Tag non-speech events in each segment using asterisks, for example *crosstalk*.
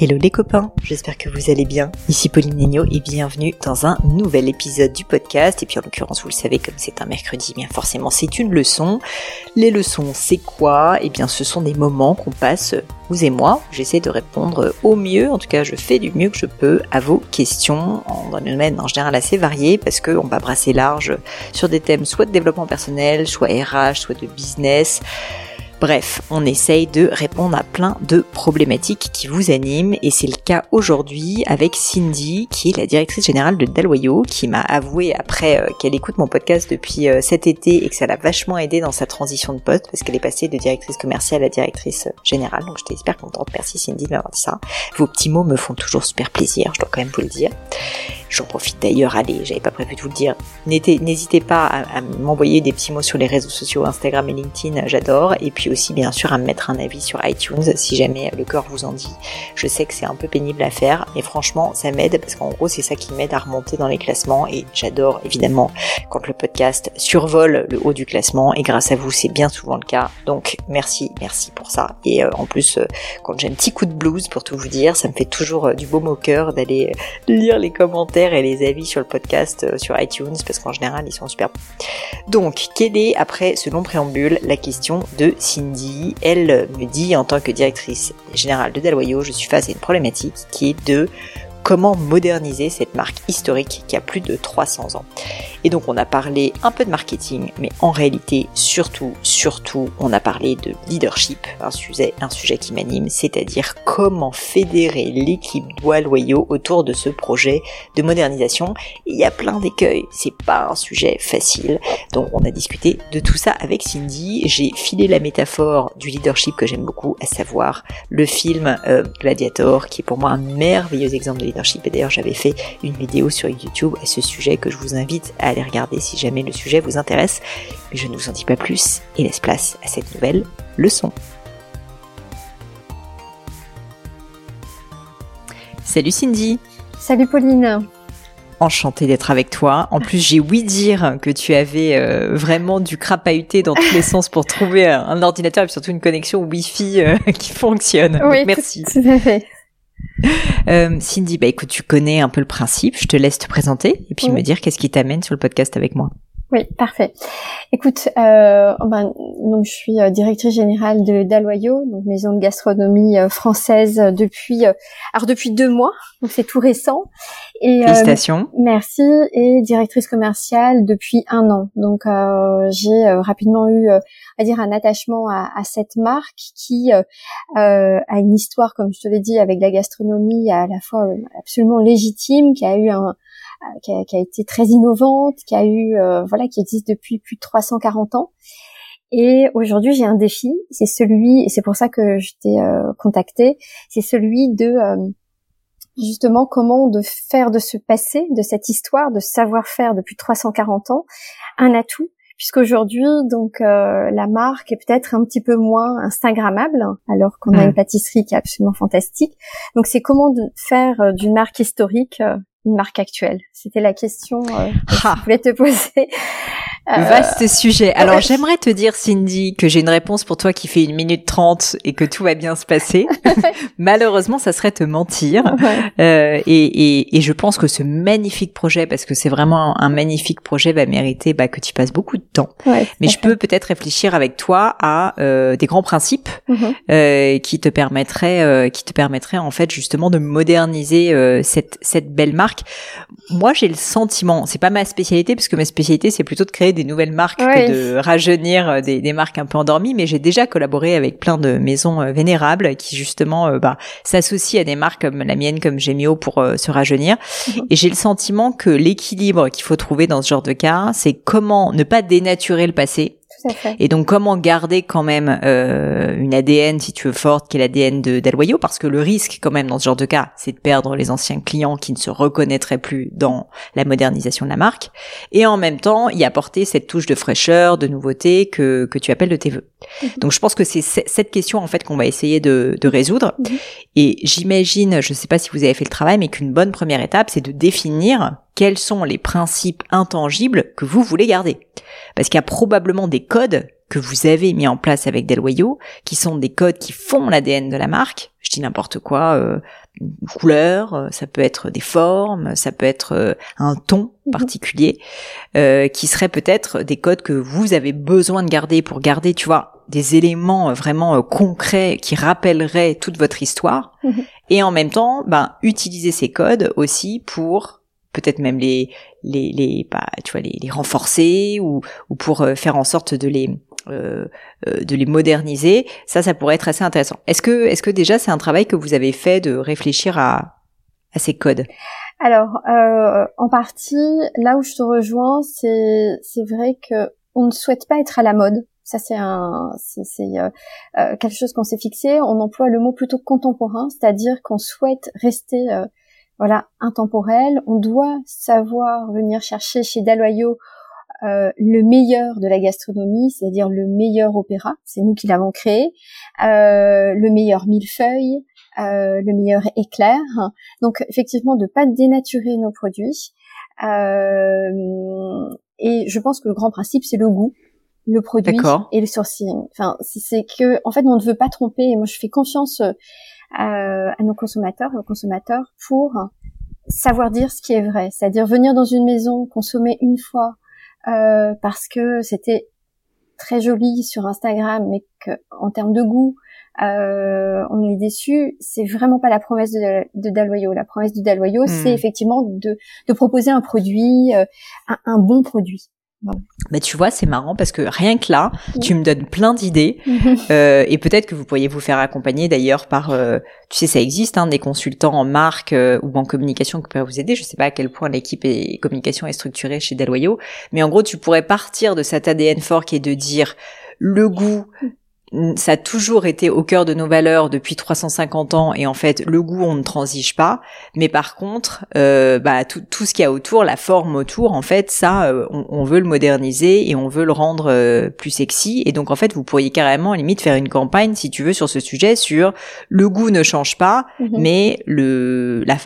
Hello les copains, j'espère que vous allez bien. Ici Pauline Negno et bienvenue dans un nouvel épisode du podcast. Et puis en l'occurrence, vous le savez, comme c'est un mercredi, bien forcément c'est une leçon. Les leçons, c'est quoi? Eh bien ce sont des moments qu'on passe, vous et moi. J'essaie de répondre au mieux, en tout cas je fais du mieux que je peux à vos questions dans un domaine en général assez varié parce qu'on va brasser large sur des thèmes soit de développement personnel, soit RH, soit de business. Bref, on essaye de répondre à plein de problématiques qui vous animent et c'est le cas aujourd'hui avec Cindy qui est la directrice générale de Daloyo qui m'a avoué après euh, qu'elle écoute mon podcast depuis euh, cet été et que ça l'a vachement aidé dans sa transition de poste parce qu'elle est passée de directrice commerciale à directrice générale donc j'étais super contente. Merci Cindy de m'avoir dit ça. Vos petits mots me font toujours super plaisir, je dois quand même vous le dire. J'en profite d'ailleurs, allez, j'avais pas prévu de vous le dire. N'hésitez pas à, m'envoyer des petits mots sur les réseaux sociaux, Instagram et LinkedIn, j'adore. Et puis aussi, bien sûr, à me mettre un avis sur iTunes si jamais le cœur vous en dit. Je sais que c'est un peu pénible à faire, mais franchement, ça m'aide parce qu'en gros, c'est ça qui m'aide à remonter dans les classements. Et j'adore évidemment quand le podcast survole le haut du classement. Et grâce à vous, c'est bien souvent le cas. Donc merci, merci pour ça. Et euh, en plus, euh, quand j'ai un petit coup de blues, pour tout vous dire, ça me fait toujours euh, du baume au cœur d'aller lire les commentaires et les avis sur le podcast sur iTunes parce qu'en général ils sont super Donc, quelle est, après ce long préambule, la question de Elle me dit en tant que directrice générale de Daloyo, je suis face à une problématique qui est de comment moderniser cette marque historique qui a plus de 300 ans. Et donc on a parlé un peu de marketing, mais en réalité surtout, surtout, on a parlé de leadership, un sujet, un sujet qui m'anime, c'est-à-dire comment fédérer l'équipe doigt loyaux autour de ce projet de modernisation. il y a plein d'écueils, c'est pas un sujet facile. Donc on a discuté de tout ça avec Cindy. J'ai filé la métaphore du leadership que j'aime beaucoup, à savoir le film euh, Gladiator, qui est pour moi un merveilleux exemple de leadership et d'ailleurs, j'avais fait une vidéo sur YouTube à ce sujet que je vous invite à aller regarder si jamais le sujet vous intéresse. Mais je ne vous en dis pas plus et laisse place à cette nouvelle leçon. Salut Cindy Salut Pauline Enchantée d'être avec toi. En plus, j'ai ouï dire que tu avais euh, vraiment du crapahuté dans tous les *laughs* sens pour trouver un ordinateur et surtout une connexion Wi-Fi euh, qui fonctionne. Oui, merci. Tout, tout à fait. Euh, Cindy, bah écoute, tu connais un peu le principe. Je te laisse te présenter et puis me dire qu'est-ce qui t'amène sur le podcast avec moi. Oui, parfait. Écoute, euh, ben, donc je suis euh, directrice générale de Daloyo, donc maison de gastronomie euh, française depuis, alors depuis deux mois, donc c'est tout récent. Et, Félicitations. merci et directrice commerciale depuis un an. Donc j'ai rapidement eu, à dire, un attachement à, à cette marque qui a une histoire, comme je te l'ai dit, avec la gastronomie à la fois absolument légitime, qui a eu un euh, qui a, qui, a, été très innovante, qui a eu euh, voilà, qui existe depuis plus de 340 ans. Et aujourd'hui, j'ai un défi, c'est celui, et c'est pour ça que je t'ai euh, contacté, c'est celui de justement comment de faire de ce passé, de cette histoire, de savoir-faire depuis 340 ans, un atout puisqu'aujourd'hui donc la marque est peut-être un petit peu moins instagrammable alors qu'on a une pâtisserie qui est absolument fantastique. Donc c'est comment de faire d'une marque historique une marque actuelle C'était la question euh, que je voulais te poser. Vaste sujet. Alors j'aimerais te dire Cindy que j'ai une réponse pour toi qui fait une minute trente et que tout va bien se passer. *laughs* Malheureusement, ça serait te mentir. Euh, et, et, et, je pense que ce magnifique projet, parce que c'est vraiment un, magnifique projet, va mériter bah, que tu passes beaucoup de temps. Mais je peux peut-être réfléchir avec toi à euh, des grands principes mhm. euh, qui te permettraient, euh, qui te permettraient en fait justement de moderniser euh, cette cette belle marque. Moi, j'ai le sentiment, c'est pas ma spécialité, parce que ma spécialité c'est plutôt de créer des nouvelles marques que de rajeunir euh, des, des, marques un peu endormies. Mais j'ai déjà collaboré avec plein de maisons euh, vénérables qui justement euh, bah, s'associent à des marques comme la mienne, comme Gemio, pour se rajeunir. Mhm. Et j'ai le sentiment que l'équilibre qu'il faut trouver dans ce genre de cas, c'est comment ne pas dénaturer le passé, et donc comment garder quand même euh, une ADN, si tu veux, forte, qui est l'ADN de d'Aloyo, parce que le risque quand même dans ce genre de cas, c'est de perdre les anciens clients qui ne se reconnaîtraient plus dans la modernisation de la marque, et en même temps y apporter cette touche de fraîcheur, de nouveauté que, que tu appelles de tes voeux. Mhm. Donc je pense que c'est cette question en fait qu'on va essayer de, de résoudre. Mhm. Et j'imagine, je ne sais pas si vous avez fait le travail, mais qu'une bonne première étape, c'est de définir quels sont les principes intangibles que vous voulez garder. Parce qu'il y a probablement des codes que vous avez mis en place avec Deloyo, qui sont des codes qui font l'ADN de la marque. Je dis n'importe quoi, euh, une couleur, euh, ça peut être des formes, ça peut être euh, un ton mhm. particulier, euh, qui seraient peut-être des codes que vous avez besoin de garder pour garder, tu vois, des éléments vraiment concrets qui rappelleraient toute votre histoire. Mhm. Et en même temps, ben, utiliser ces codes aussi pour peut-être même les les les bah, tu vois les, renforcer ou ou pour faire en sorte de les euh, euh, de les moderniser. Ça, ça pourrait être assez intéressant. Est-ce que, est-ce que déjà c'est un travail que vous avez fait de réfléchir à, à ces codes? Alors, euh, en partie, là où je te rejoins, c'est, c'est vrai que on ne souhaite pas être à la mode. Ça, c'est un, c'est, quelque chose qu'on s'est fixé. On emploie le mot plutôt contemporain, c'est-à-dire qu'on souhaite rester, voilà, intemporel. On doit savoir venir chercher chez Daloyo euh, le meilleur de la gastronomie, c'est-à-dire le meilleur opéra, c'est nous qui l'avons créé, euh, le meilleur millefeuille, euh, le meilleur éclair. Donc effectivement, de pas dénaturer nos produits. Euh, et je pense que le grand principe, c'est le goût, le produit et le sourcing. Enfin, c'est que en fait, on ne veut pas tromper. Et moi, je fais confiance à nos consommateurs, aux consommateurs, pour savoir dire ce qui est vrai, c'est-à-dire venir dans une maison, consommer une fois, euh, parce que c'était très joli sur Instagram, mais qu'en termes de goût, euh, on est déçu. C'est vraiment pas la promesse de, de Daloyo. La promesse de Daloyo, hmm. c'est effectivement de, de, proposer un produit, euh, un, bon produit. Mais tu vois, c'est marrant parce que rien que là, tu me donnes plein d'idées *laughs* euh, et peut-être que vous pourriez vous faire accompagner d'ailleurs par, euh, tu sais, ça existe, hein, des consultants en marque euh, ou en communication qui peuvent vous aider. Je sais pas à quel point l'équipe et communication est structurée chez Deloyo, mais en gros, tu pourrais partir de cet ADN fort qui est de dire le goût, ça a toujours été au cœur de nos valeurs depuis 350 ans et en fait le goût on ne transige pas. Mais par contre euh, bah, tout, tout ce qu'il y a autour la forme autour en fait ça euh, on, veut le moderniser et on veut le rendre euh, plus sexy. Et donc en fait vous pourriez carrément limite faire une campagne si tu veux sur ce sujet sur le goût ne change pas mhm. mais le la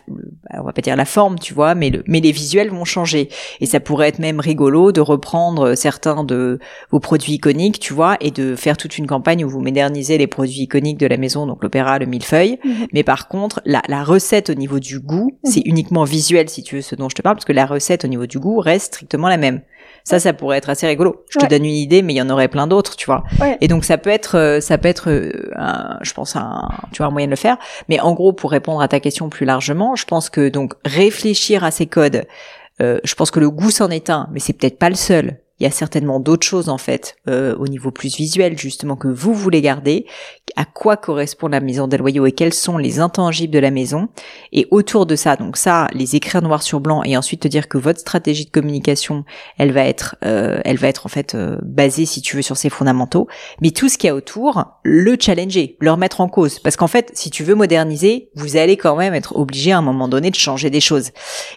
on va pas dire la forme tu vois mais le mais les visuels vont changer. Et ça pourrait être même rigolo de reprendre certains de vos produits iconiques tu vois et de faire toute une campagne où vous modernisez les produits iconiques de la maison, donc l'opéra, le millefeuille. Mhm. Mais par contre, la, la, recette au niveau du goût, mhm. c'est uniquement visuel, si tu veux, ce dont je te parle, parce que la recette au niveau du goût reste strictement la même. Ça, ça pourrait être assez rigolo. Je te donne une idée, mais il y en aurait plein d'autres, tu vois. Et donc ça peut être, euh, ça peut être, euh, un, je pense, un, tu vois, un moyen de le faire. Mais en gros, pour répondre à ta question plus largement, je pense que donc réfléchir à ces codes, euh, je pense que le goût s'en est un, mais c'est peut-être pas le seul il y a certainement d'autres choses en fait euh, au niveau plus visuel justement que vous voulez garder, à quoi correspond la maison des loyaux et quels sont les intangibles de la maison. Et autour de ça donc ça les écrire noir sur blanc et ensuite te dire que votre stratégie de communication elle va être euh, elle va être en fait euh, basée si tu veux sur ces fondamentaux. Mais tout ce qu'il y a autour le challenger le remettre en cause. Parce qu'en fait si tu veux moderniser vous allez quand même être obligé à un moment donné de changer des choses.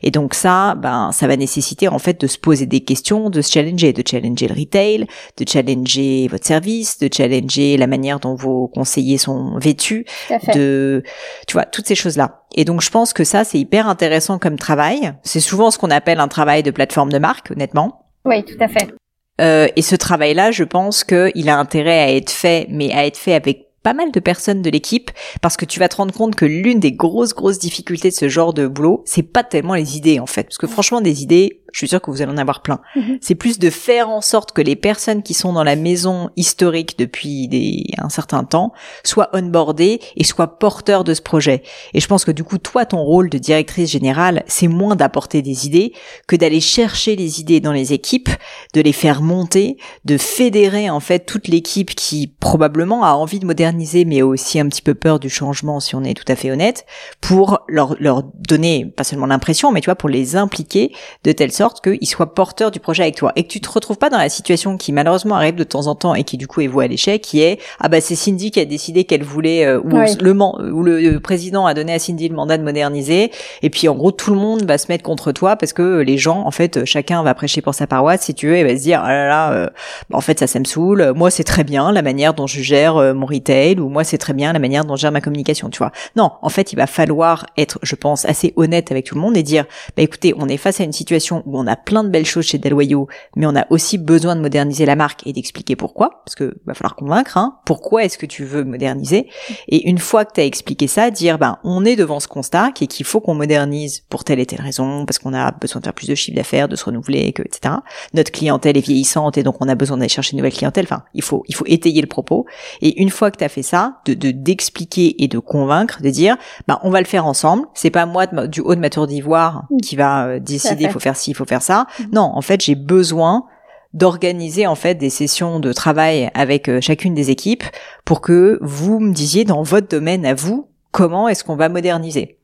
Et donc ça ben ça va nécessiter en fait de se poser des questions de se challenger de challenger le retail, de challenger votre service, de challenger la manière dont vos conseillers sont vêtus, de, tu vois, toutes ces choses-là. Et donc, je pense que ça, c'est hyper intéressant comme travail. C'est souvent ce qu'on appelle un travail de plateforme de marque, honnêtement. Oui, tout à fait. Euh, et ce travail-là, je pense qu'il a intérêt à être fait, mais à être fait avec pas mal de personnes de l'équipe parce que tu vas te rendre compte que l'une des grosses grosses difficultés de ce genre de boulot, c'est pas tellement les idées en fait parce que franchement des idées, je suis sûre que vous allez en avoir plein. Mhm. C'est plus de faire en sorte que les personnes qui sont dans la maison historique depuis des, un certain temps soient onboardées et soient porteurs de ce projet. Et je pense que du coup, toi, ton rôle de directrice générale, c'est moins d'apporter des idées que d'aller chercher les idées dans les équipes, de les faire monter, de fédérer en fait toute l'équipe qui probablement a envie de moderniser, mais aussi un petit peu peur du changement, si on est tout à fait honnête, pour leur, leur donner pas seulement l'impression, mais tu vois, pour les impliquer de telle sorte qu'il soit porteur du projet avec toi. Et que tu te retrouves pas dans la situation qui malheureusement arrive de temps en temps et qui du coup est vouée à l'échec, qui est ah bah c'est Cindy qui a décidé qu'elle voulait euh, ou le ou le président a donné à Cindy le mandat de moderniser. Et puis en gros tout le monde va se mettre contre toi parce que les gens en fait chacun va prêcher pour sa paroisse si tu veux et va se dire ah là là euh, bah, en fait ça ça me saoule. Moi c'est très bien la manière dont je gère euh, mon retail ou moi c'est très bien la manière dont je gère ma communication tu vois. Non en fait il va falloir être je pense assez honnête avec tout le monde et dire bah écoutez on est face à une situation où on a plein de belles choses chez Delwayo, mais on a aussi besoin de moderniser la marque et d'expliquer pourquoi, parce que va falloir convaincre, hein, pourquoi est-ce que tu veux moderniser. Et une fois que tu as expliqué ça, dire, ben, on est devant ce constat, qui est qu'il faut qu'on modernise pour telle et telle raison, parce qu'on a besoin de faire plus de chiffre d'affaires, de se renouveler, que, etc. Notre clientèle est vieillissante et donc on a besoin d'aller chercher une nouvelle clientèle. Enfin, il faut, il faut étayer le propos. Et une fois que tu as fait ça, de, d'expliquer et de convaincre, de dire, ben, on va le faire ensemble. C'est pas moi du haut de ma tour d'ivoire qui va euh, décider, il faut faire ci, il faut faire ça. Mhm. Non, en fait, j'ai besoin d'organiser en fait des sessions de travail avec euh, chacune des équipes pour que vous me disiez dans votre domaine à vous comment est-ce qu'on va moderniser.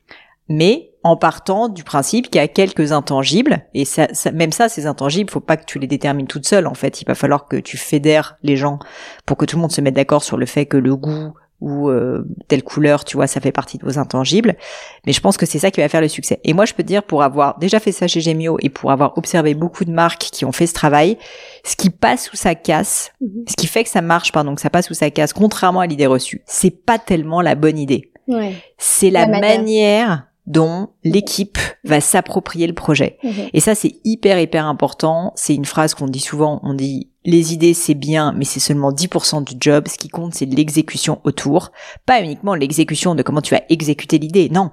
Mais en partant du principe qu'il y a quelques intangibles et ça, même ça ces intangibles faut pas que tu les détermines toutes seules en fait il va falloir que tu fédères les gens pour que tout le monde se mette d'accord sur le fait que le goût ou euh, telle couleur, tu vois, ça fait partie de vos intangibles. Mais je pense que c'est ça qui va faire le succès. Et moi, je peux te dire, pour avoir déjà fait ça chez Gemio et pour avoir observé beaucoup de marques qui ont fait ce travail, ce qui passe ou ça casse, mhm. ce qui fait que ça marche, pardon, que ça passe ou ça casse, contrairement à l'idée reçue, c'est pas tellement la bonne idée. Ouais. C'est la, manière dont l'équipe va s'approprier le projet. Mhm. Et ça, c'est hyper, hyper important. C'est une phrase qu'on dit souvent, on dit les idées, c'est bien, mais c'est seulement 10% du job. Ce qui compte, c'est l'exécution autour. Pas uniquement l'exécution de comment tu vas exécuter l'idée, non.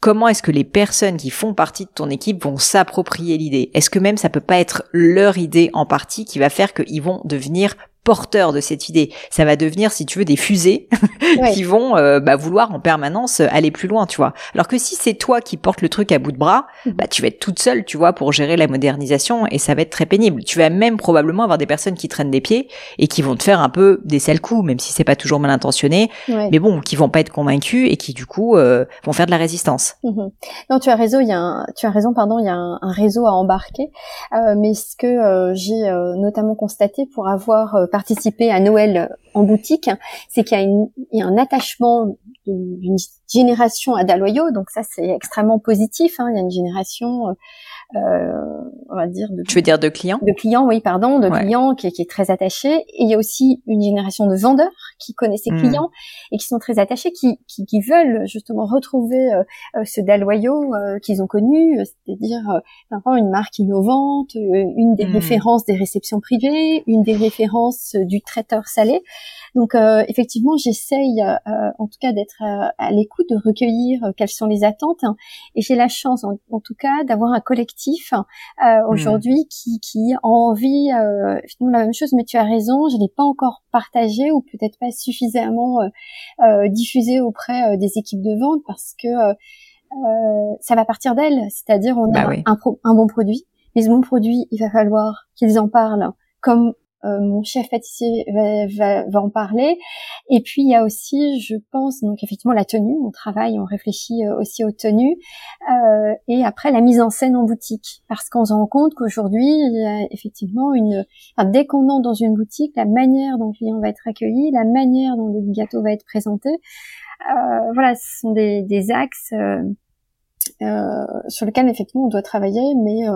Comment est-ce que les personnes qui font partie de ton équipe vont s'approprier l'idée? Est-ce que même ça peut pas être leur idée en partie qui va faire qu'ils vont devenir porteurs de cette idée. Ça va devenir, si tu veux, des fusées *laughs* qui vont euh, bah, vouloir en permanence aller plus loin, tu vois. Alors que si c'est toi qui portes le truc à bout de bras, mhm. bah tu vas être toute seule, tu vois, pour gérer la modernisation et ça va être très pénible. Tu vas même probablement avoir des personnes qui traînent des pieds et qui vont te faire un peu des sales coups, même si c'est pas toujours mal intentionné, mais bon, qui vont pas être convaincus et qui du coup euh, vont faire de la résistance. Mhm. Non, tu as raison, il y a un, tu as raison, pardon, il y a un, réseau à embarquer, euh, mais ce que j'ai notamment constaté pour avoir participer à Noël en boutique, c'est qu'il y, a un attachement d'une génération à Daloyo, donc ça c'est extrêmement positif. Hein. Il y a une génération euh, on va dire de, tu veux dire de clients? De clients oui pardon de clients qui, qui, est très attaché et il y a aussi une génération de vendeurs qui connaissent ces hmm. clients et qui sont très attachés qui, qui, qui veulent justement retrouver euh, euh ce Daloyo euh, qu'ils ont connu c'est-à-dire euh, une marque innovante une des hmm. références des réceptions privées une des références du traiteur salé donc euh, effectivement, j'essaye euh, en tout cas d'être euh, à, l'écoute, de recueillir quelles sont les attentes. Hein. et j'ai la chance, en, tout cas, d'avoir un collectif mmh. aujourd'hui qui, qui a envie finalement la même chose. Mais tu as raison, je l'ai pas encore partagé ou peut-être pas suffisamment diffusé auprès des équipes de vente parce que ça va partir d'elles. C'est-à-dire on a bah un, un bon produit, mais ce bon produit, il va falloir qu'ils en parlent comme euh, mon chef pâtissier va, va, va, en parler. Et puis il y a aussi, je pense, donc effectivement la tenue. On travaille, on réfléchit euh, aussi aux tenues. Euh, et après la mise en scène en boutique, parce qu'on se rend compte qu'aujourd'hui, il y a effectivement une. Enfin, dès qu'on entre dans une boutique, la manière dont le client va être accueilli, la manière dont le gâteau va être présenté, euh, voilà, ce sont des, des axes. Euh, sur lequel effectivement on doit travailler, mais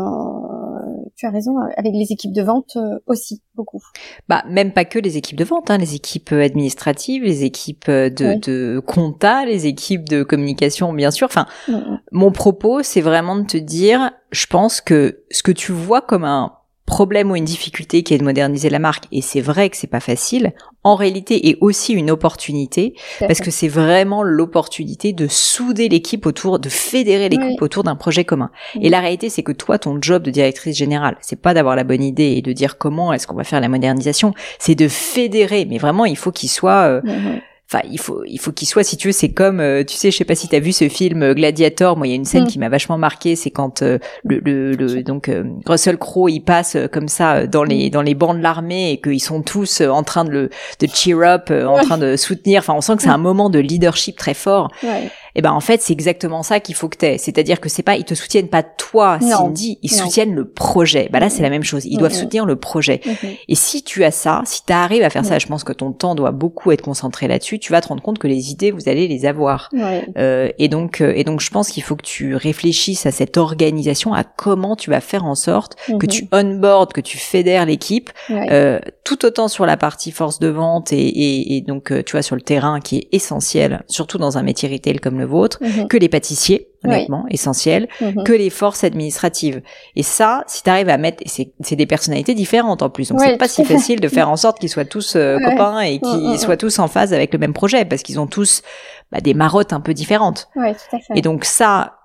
tu as raison, avec les équipes de vente euh, aussi beaucoup. Bah même pas que les équipes de vente, hein, les équipes administratives, les équipes de, de compta, les équipes de communication, bien sûr. Enfin, mm, mm. mon propos, c'est vraiment de te dire, je pense que ce que tu vois comme un problème ou une difficulté qui est de moderniser la marque, et c'est vrai que c'est pas facile, en réalité est aussi une opportunité, parce que c'est vraiment l'opportunité de souder l'équipe autour, de fédérer l'équipe autour d'un projet commun. Et la réalité, c'est que toi, ton job de directrice générale, c'est pas d'avoir la bonne idée et de dire comment est-ce qu'on va faire la modernisation, c'est de fédérer, mais vraiment, il faut qu'il soit... Euh, enfin il faut il faut qu'il soit si tu veux c'est comme euh, tu sais je sais pas si tu as vu ce film euh, Gladiator. Moi il y a une scène mm. qui m'a vachement marqué c'est quand euh, le, le, donc Russell Crowe il passe comme ça dans les mm. dans les bancs de l'armée et qu'ils sont tous en train de le de cheer up en train de soutenir. Enfin on sent que c'est un moment de leadership très fort. Ouais et eh ben en fait c'est exactement ça qu'il faut que t'aies. C'est-à-dire que c'est pas ils te soutiennent pas toi Cindy, ils soutiennent le projet. Bah là c'est la même chose, ils doivent soutenir le projet. Et si tu as ça, si tu arrives à faire ça, je pense que ton temps doit beaucoup être concentré là-dessus. Tu vas te rendre compte que les idées vous allez les avoir. Euh, et donc euh, et donc je pense qu'il faut que tu réfléchisses à cette organisation, à comment tu vas faire en sorte que tu onboard, que tu fédères l'équipe, euh, tout autant sur la partie force de vente et, et, et donc euh, tu vois sur le terrain qui est essentiel, surtout dans un métier retail comme le vôtre, mhm. que les pâtissiers, honnêtement, essentiels, mhm. que les forces administratives. Et ça, si tu arrives à mettre, c'est des personnalités différentes en plus, donc c'est pas si facile de faire en sorte qu'ils soient tous euh, copains et qu'ils soient tous en phase avec le même projet, parce qu'ils ont tous bah, des marottes un peu différentes. Et donc ça,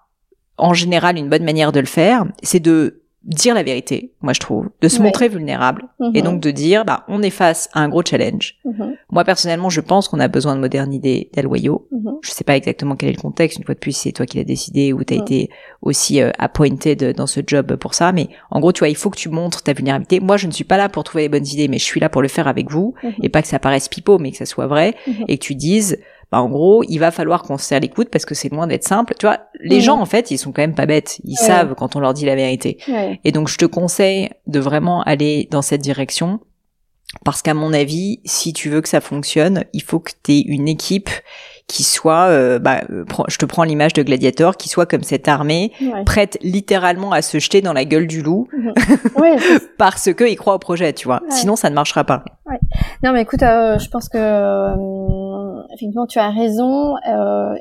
en général, une bonne manière de le faire, c'est de dire la vérité, moi je trouve, de se montrer vulnérable et mhm. donc de dire bah on est face à un gros challenge. Mhm. Moi personnellement, je pense qu'on a besoin de moderniser des loyaux. Mhm. Je sais pas exactement quel est le contexte, une fois de plus c'est toi qui l'as décidé ou tu as été aussi euh, appointed dans ce job pour ça, mais en gros tu vois, il faut que tu montres ta vulnérabilité. Moi, je ne suis pas là pour trouver les bonnes idées, mais je suis là pour le faire avec vous et pas que ça paraisse pipeau mais que ça soit vrai et que tu dises bah, en gros, il va falloir qu'on se serre l'écoute parce que c'est loin d'être simple. Tu vois, les gens, en fait, ils sont quand même pas bêtes. Ils savent quand on leur dit la vérité. Et donc, je te conseille de vraiment aller dans cette direction. Parce qu'à mon avis, si tu veux que ça fonctionne, il faut que tu aies une équipe qui soit, euh, bah, euh, je te prends l'image de Gladiator, qui soit comme cette armée, prête littéralement à se jeter dans la gueule du loup, mhm. *laughs* parce que ils croient au projet, tu vois. Sinon, ça ne marchera pas. Non, mais écoute, euh, je pense que effectivement, tu as raison.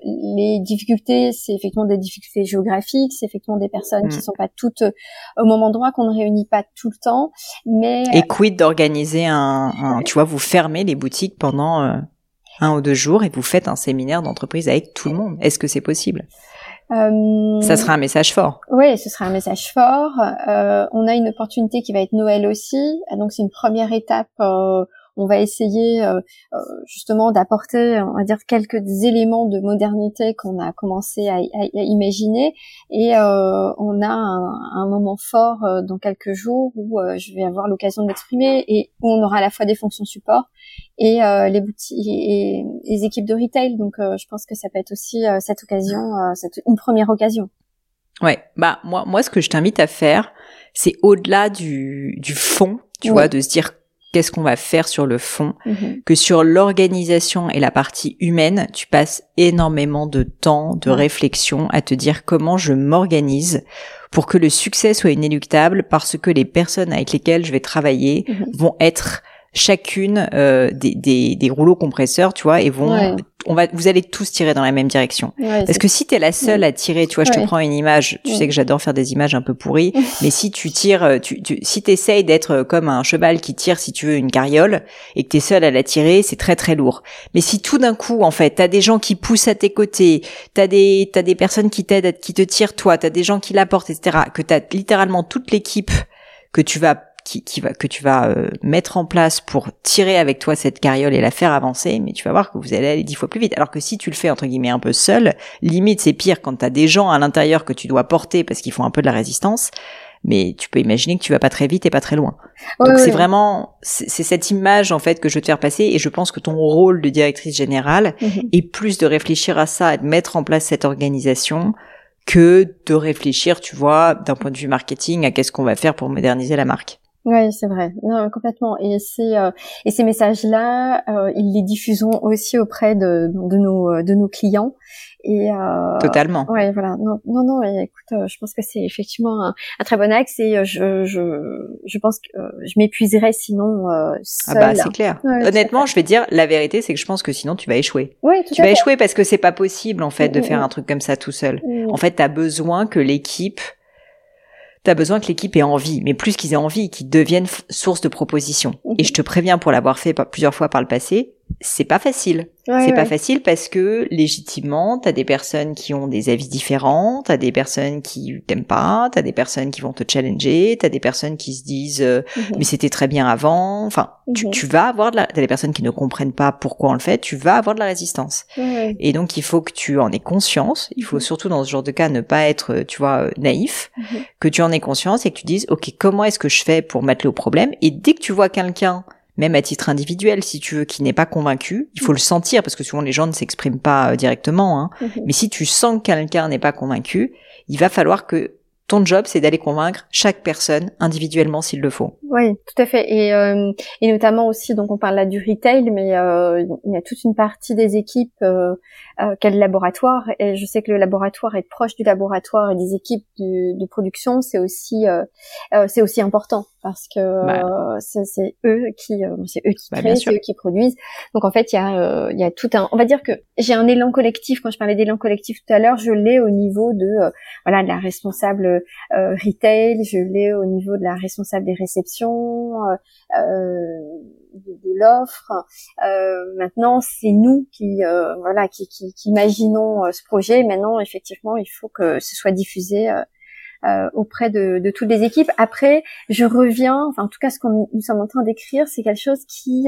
les difficultés, c'est effectivement des difficultés géographiques, c'est effectivement des personnes qui mm. sont pas toutes au même endroit, qu'on ne réunit pas tout le temps. Mais et quid d'organiser un, un, tu vois, vous fermez les boutiques pendant un ou deux jours et vous faites un séminaire d'entreprise avec tout le monde. Est-ce que c'est possible? Euh, Ça sera un message fort. Oui, ce sera un message fort. Euh, on a une opportunité qui va être Noël aussi, donc c'est une première étape euh, on va essayer euh, euh, justement d'apporter, on va dire, quelques éléments de modernité qu'on a commencé à, imaginer. Et euh, on a un, moment fort dans quelques jours où je vais avoir l'occasion de l'exprimer et où on aura à la fois des fonctions support et les boutiques et, les équipes de retail. Donc, je pense que ça peut être aussi cette occasion, cette, une première occasion. Ouais, bah moi, moi, ce que je t'invite à faire, c'est au-delà du, du fond, tu vois, de se dire qu'est-ce qu'on va faire sur le fond, mhm. que sur l'organisation et la partie humaine, tu passes énormément de temps, de réflexion à te dire comment je m'organise pour que le succès soit inéluctable parce que les personnes avec lesquelles je vais travailler mhm. vont être chacune euh, des, des, des, rouleaux compresseurs, tu vois, et vont, on va, vous allez tous tirer dans la même direction. Parce que si t'es la seule à tirer, tu vois, je te prends une image, tu sais que j'adore faire des images un peu pourries, mais si tu tires, euh, tu, tu si t'essayes d'être comme un cheval qui tire, si tu veux, une carriole, et que t'es seule à la tirer, c'est très très lourd. Mais si tout d'un coup, en fait, t'as des gens qui poussent à tes côtés, t'as des, t'as des personnes qui t'aident, qui te tirent toi, t'as des gens qui l'apportent, etc., que t'as littéralement toute l'équipe que tu vas qui, va, que tu vas euh, mettre en place pour tirer avec toi cette carriole et la faire avancer, mais tu vas voir que vous allez aller dix fois plus vite. Alors que si tu le fais entre guillemets un peu seul, limite c'est pire quand tu as des gens à l'intérieur que tu dois porter parce qu'ils font un peu de la résistance. Mais tu peux imaginer que tu vas pas très vite et pas très loin. Donc c'est vraiment c'est cette image en fait que je veux te faire passer et je pense que ton rôle de directrice générale mhm. est plus de réfléchir à ça et de mettre en place cette organisation que de réfléchir, tu vois, d'un point de vue marketing à qu'est-ce qu'on va faire pour moderniser la marque. Oui, c'est vrai. Non, complètement. Et ces euh, et ces messages-là, euh, ils les diffusons aussi auprès de de nos euh, de nos clients. Et euh, totalement. Ouais, voilà. Non, non, non. écoute, euh, je pense que c'est effectivement un, un, très bon axe. Et je je je pense que je m'épuiserais sinon euh, seule. Ah bah c'est clair. Honnêtement, je vais dire la vérité, c'est que je pense que sinon tu vas échouer. Oui, tout tu vas échouer parce que c'est pas possible en fait de mm, faire mm, un truc comme ça tout seul. Mm. En fait, tu as besoin que l'équipe tu as besoin que l'équipe ait envie, mais plus qu'ils aient envie, qu'ils deviennent source de propositions. Et je te préviens pour l'avoir fait plusieurs fois par le passé, c'est pas facile. c'est pas facile parce que légitimement, t'as des personnes qui ont des avis différents, t'as des personnes qui t'aiment pas, t'as des personnes qui vont te challenger, t'as des personnes qui se disent euh, mhm. mais c'était très bien avant. Enfin, tu, mhm. tu, vas avoir de la, t'as des personnes qui ne comprennent pas pourquoi on le fait, tu vas avoir de la résistance. Et donc il faut que tu en aies conscience. Il faut mhm. surtout dans ce genre de cas ne pas être, tu vois, euh, naïf, que tu en aies conscience et que tu dises ok comment est-ce que je fais pour m'atteler au problème? Et dès que tu vois quelqu'un même à titre individuel, si tu veux, qui n'est pas convaincu, il faut le sentir parce que souvent les gens ne s'expriment pas euh, directement. Hein. Mhm. Mais si tu sens que quelqu'un n'est pas convaincu, il va falloir que ton job, c'est d'aller convaincre chaque personne individuellement s'il le faut. Oui, tout à fait. Et, euh, et notamment aussi, donc on parle là du retail, mais euh, il y a toute une partie des équipes euh, euh, qu'a le laboratoire. Et je sais que le laboratoire est proche du laboratoire et des équipes de, de production, c'est aussi euh, euh, c'est aussi important parce que bah. c'est eux qui c'est eux qui bah, créent, c'est eux qui produisent. Donc en fait, il y a il y a tout un. On va dire que j'ai un élan collectif. Quand je parlais d'élan collectif tout à l'heure, je l'ai au niveau de voilà de la responsable retail, je l'ai au niveau de la responsable des réceptions. Euh, de, l'offre. Euh, maintenant, c'est nous qui euh, voilà qui, qui, qui imaginons euh, ce projet. Maintenant, effectivement, il faut que ce soit diffusé. Euh, auprès de, de, toutes les équipes. Après, je reviens, enfin en tout cas ce qu'on nous sommes en train d'écrire, c'est quelque chose qui,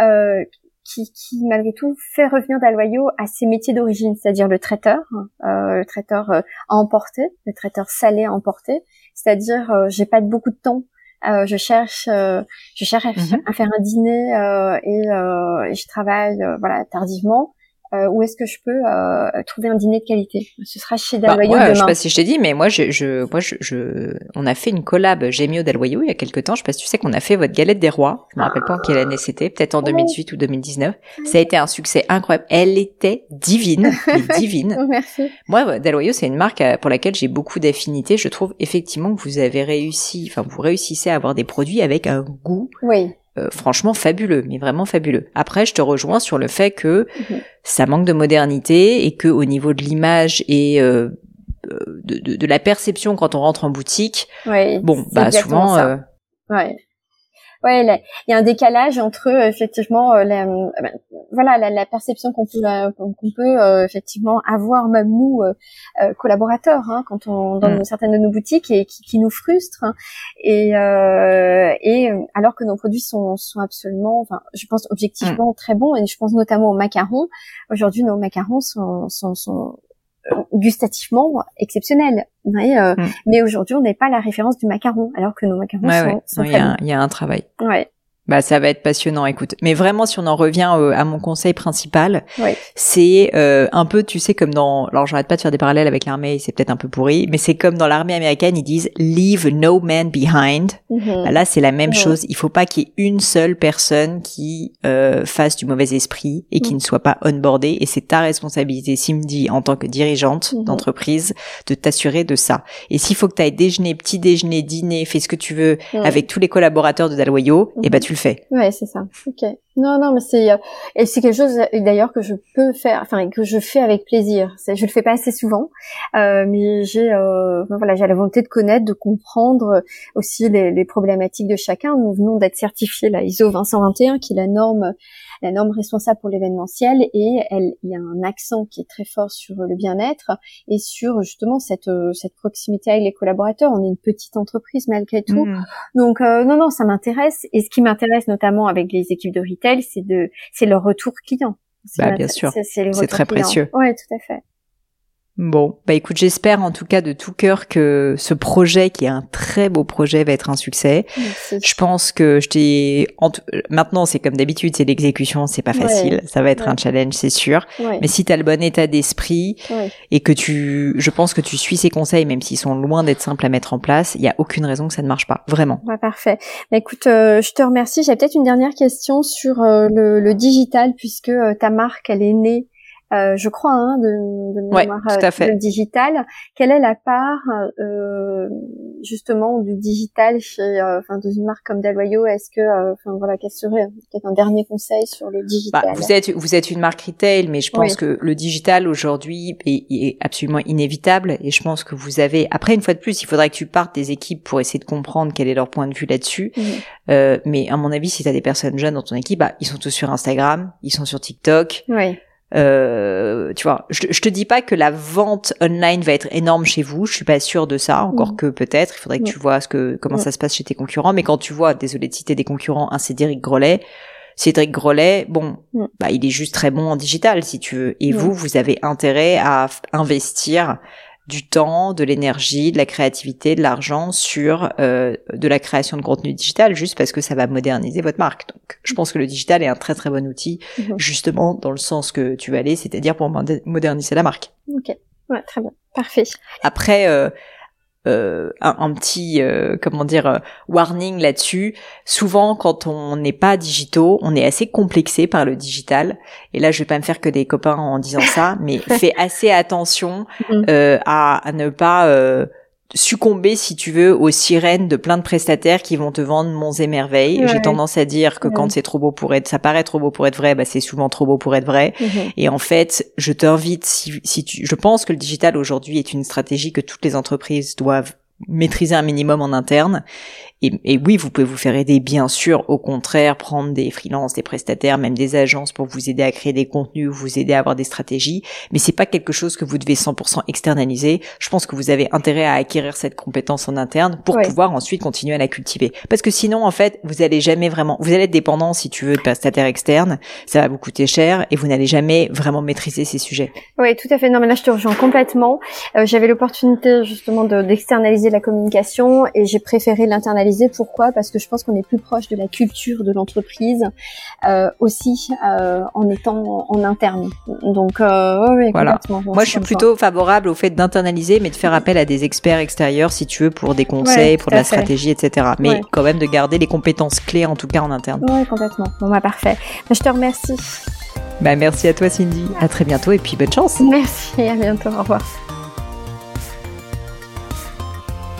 euh, qui, qui, malgré tout fait revenir Dalloyo à ses métiers d'origine, c'est-à-dire le traiteur, euh, le traiteur à emporter, le traiteur salé à emporter, c'est-à-dire j'ai pas beaucoup de temps euh, je cherche, euh, je cherche à, mhm. faire un dîner euh, et, et, je travaille voilà tardivement euh, où est-ce que je peux euh, trouver un dîner de qualité? Ce sera chez bah, Dalloyo demain. Je sais pas si je t'ai dit, mais moi, je, je, moi, je, je, on a fait une collab Gémio Dalloyo il y a quelques temps. Je sais pas si tu sais qu'on a fait votre galette des rois. Je me rappelle pas en quelle année c'était, peut-être en 2018 ou 2019. Ça a été un succès incroyable. Elle était divine, *laughs* divine. Oh, merci. Moi, Dalloyo, c'est une marque euh, pour laquelle j'ai beaucoup d'affinités. Je trouve effectivement que vous avez réussi, enfin, vous réussissez à avoir des produits avec un goût. Oui euh, franchement fabuleux, mais vraiment fabuleux. Après, je te rejoins sur le fait que mhm. ça manque de modernité et que au niveau de l'image et euh, euh, de, de, de, la perception quand on rentre en boutique, bon, bah souvent, ouais ouais, il y a un décalage entre euh, effectivement euh, la, euh, ben, voilà la, la perception qu'on peut qu'on peut effectivement avoir même nous collaborateurs hein, quand on dans mm. certaines de nos boutiques et qui, qui nous frustre hein. et et alors que nos produits sont sont absolument enfin je pense objectivement mm. très bons et je pense notamment aux macarons aujourd'hui nos macarons sont sont, sont gustativement exceptionnel. Euh, mm. Mais aujourd'hui, on n'est pas la référence du macaron, alors que nos macarons sont, Il y, y, a un travail. Ouais. Bah ça va être passionnant, écoute. Mais vraiment, si on en revient euh, à mon conseil principal, c'est euh, un peu, tu sais, comme dans, alors j'arrête pas de faire des parallèles avec l'armée, c'est peut-être un peu pourri, mais c'est comme dans l'armée américaine, ils disent leave no man behind. Mhm. Bah, là, c'est la même chose. Il faut pas qu'il y ait une seule personne qui euh, fasse du mauvais esprit et qui mhm. ne soit pas onboardée. Et c'est ta responsabilité, Simdi, en tant que dirigeante mhm. d'entreprise, de t'assurer de ça. Et s'il faut que tu ailles déjeuner, petit déjeuner, dîner, fais ce que tu veux avec tous les collaborateurs de Dalloyo, et eh ben tu le fais. Ouais, c'est ça. Ok. Non, non, mais c'est euh, et c'est quelque chose d'ailleurs que je peux faire, enfin que je fais avec plaisir. Je le fais pas assez souvent, euh, mais j'ai euh, voilà, j'ai la volonté de connaître, de comprendre aussi les, les problématiques de chacun. Nous venons d'être certifiés la ISO 2121, qui est la norme la norme responsable pour l'événementiel et elle, il y a un accent qui est très fort sur le bien-être et sur justement cette euh, cette proximité avec les collaborateurs. On est une petite entreprise malgré tout, mmh. donc euh, non non ça m'intéresse et ce qui m'intéresse notamment avec les équipes de retail, c'est de c'est leur retour client. Bah, bien sûr, c'est très précieux. Ouais, tout à fait. Bon, bah écoute, j'espère en tout cas de tout cœur que ce projet, qui est un très beau projet, va être un succès. Je pense que je t'ai maintenant c'est comme d'habitude, c'est l'exécution, c'est pas facile, ça va être un challenge, c'est sûr. Mais si tu as le bon état d'esprit et que tu je pense que tu suis ces conseils même s'ils sont loin d'être simples à mettre en place, il y a aucune raison que ça ne marche pas, vraiment. Ouais, parfait. Bah, écoute, euh, je te remercie. J'ai peut-être une dernière question sur euh, le, le, digital puisque euh, ta marque elle est née euh, je crois, hein, de, de mémoire euh, digital. Quelle est la part euh, justement du digital chez, enfin, dans une marque comme Daloyo Est-ce que, enfin voilà, quel serait peut-être un dernier conseil sur le digital? bah, Vous êtes vous êtes une marque retail, mais je pense que le digital aujourd'hui est, est, absolument inévitable. Et je pense que vous avez, après une fois de plus, il faudrait que tu partes des équipes pour essayer de comprendre quel est leur point de vue là-dessus. mais à mon avis, si tu as des personnes jeunes dans ton équipe, bah, ils sont tous sur Instagram, ils sont sur TikTok. Oui. Euh, tu vois, je, je, te dis pas que la vente online va être énorme chez vous. Je suis pas sûre de ça, encore mm. que peut-être. Il faudrait que tu mm. vois ce que comment mm. ça se passe chez tes concurrents. Mais quand tu vois, désolé de citer des concurrents, un Cédric Grolet. Cédric Grolet, bon, bah il est juste très bon en digital si tu veux. Et vous, vous avez intérêt à investir du temps, de l'énergie, de la créativité, de l'argent sur euh, de la création de contenu digital, juste parce que ça va moderniser votre marque. Donc, je pense que le digital est un très très bon outil, mhm. justement dans le sens que tu vas aller, c'est-à-dire pour moderniser la marque. Ok, ouais, très bien, parfait. Après, euh, euh, un, petit euh, comment dire euh, warning là-dessus. Souvent, quand on n'est pas digitaux, on est assez complexé par le digital. Et là, je vais pas me faire que des copains en disant ça, mais *laughs* fais assez attention mhm. à, à, ne pas succomber, si tu veux, aux sirènes de plein de prestataires qui vont te vendre monts et merveilles. J'ai tendance à dire que quand c'est trop beau pour être, ça paraît trop beau pour être vrai, bah c'est souvent trop beau pour être vrai. Mhm. Et en fait, je t'invite, si, si tu, je pense que le digital aujourd'hui est une stratégie que toutes les entreprises doivent maîtriser un minimum en interne et, oui, vous pouvez vous faire aider, bien sûr. Au contraire, prendre des freelances, des prestataires, même des agences pour vous aider à créer des contenus, vous aider à avoir des stratégies. Mais c'est pas quelque chose que vous devez 100% externaliser. Je pense que vous avez intérêt à acquérir cette compétence en interne pour pouvoir ensuite continuer à la cultiver. Parce que sinon, en fait, vous allez jamais vraiment, vous allez être dépendant, si tu veux, de prestataires externes. Ça va vous coûter cher et vous n'allez jamais vraiment maîtriser ces sujets. Oui, tout à fait. Non, mais là, je te rejoins complètement. Euh, J'avais l'opportunité justement d'externaliser la communication et j'ai préféré l'internaliser pourquoi Parce que je pense qu'on est plus proche de la culture de l'entreprise euh, aussi euh, en étant en interne. Donc euh, voilà. Moi, je suis plutôt favorable au fait d'internaliser, mais de faire appel à des experts extérieurs si tu veux pour des conseils, pour de la stratégie, etc. Mais quand même de garder les compétences clés en tout cas en interne. Oui, complètement. Bon, bah parfait. Bah, je te remercie. Bah, merci à toi Cindy. À très bientôt et puis bonne chance. Merci, à bientôt. Au revoir.